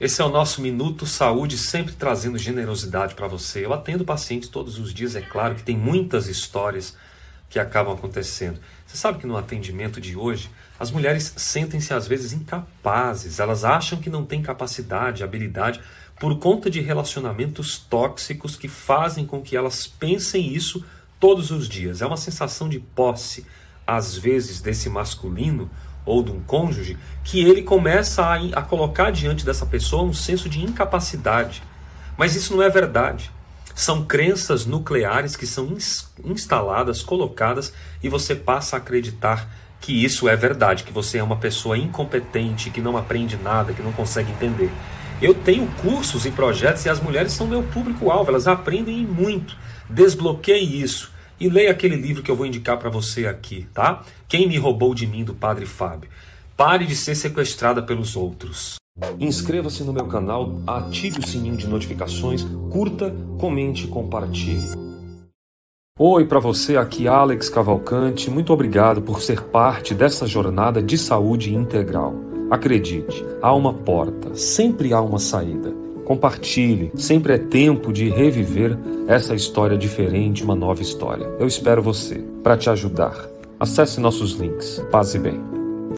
Esse é o nosso Minuto Saúde, sempre trazendo generosidade para você. Eu atendo pacientes todos os dias, é claro que tem muitas histórias que acabam acontecendo. Você sabe que no atendimento de hoje, as mulheres sentem-se às vezes incapazes, elas acham que não têm capacidade, habilidade, por conta de relacionamentos tóxicos que fazem com que elas pensem isso todos os dias. É uma sensação de posse, às vezes, desse masculino ou de um cônjuge, que ele começa a, a colocar diante dessa pessoa um senso de incapacidade. Mas isso não é verdade. São crenças nucleares que são instaladas, colocadas, e você passa a acreditar que isso é verdade, que você é uma pessoa incompetente, que não aprende nada, que não consegue entender. Eu tenho cursos e projetos e as mulheres são meu público-alvo, elas aprendem muito. Desbloqueie isso e leia aquele livro que eu vou indicar para você aqui, tá? Quem me roubou de mim, do Padre Fábio. Pare de ser sequestrada pelos outros. Inscreva-se no meu canal, ative o sininho de notificações, curta, comente e compartilhe. Oi para você, aqui Alex Cavalcante. Muito obrigado por ser parte dessa jornada de saúde integral. Acredite, há uma porta, sempre há uma saída. Compartilhe, sempre é tempo de reviver essa história diferente, uma nova história. Eu espero você para te ajudar. Acesse nossos links. Paz e bem.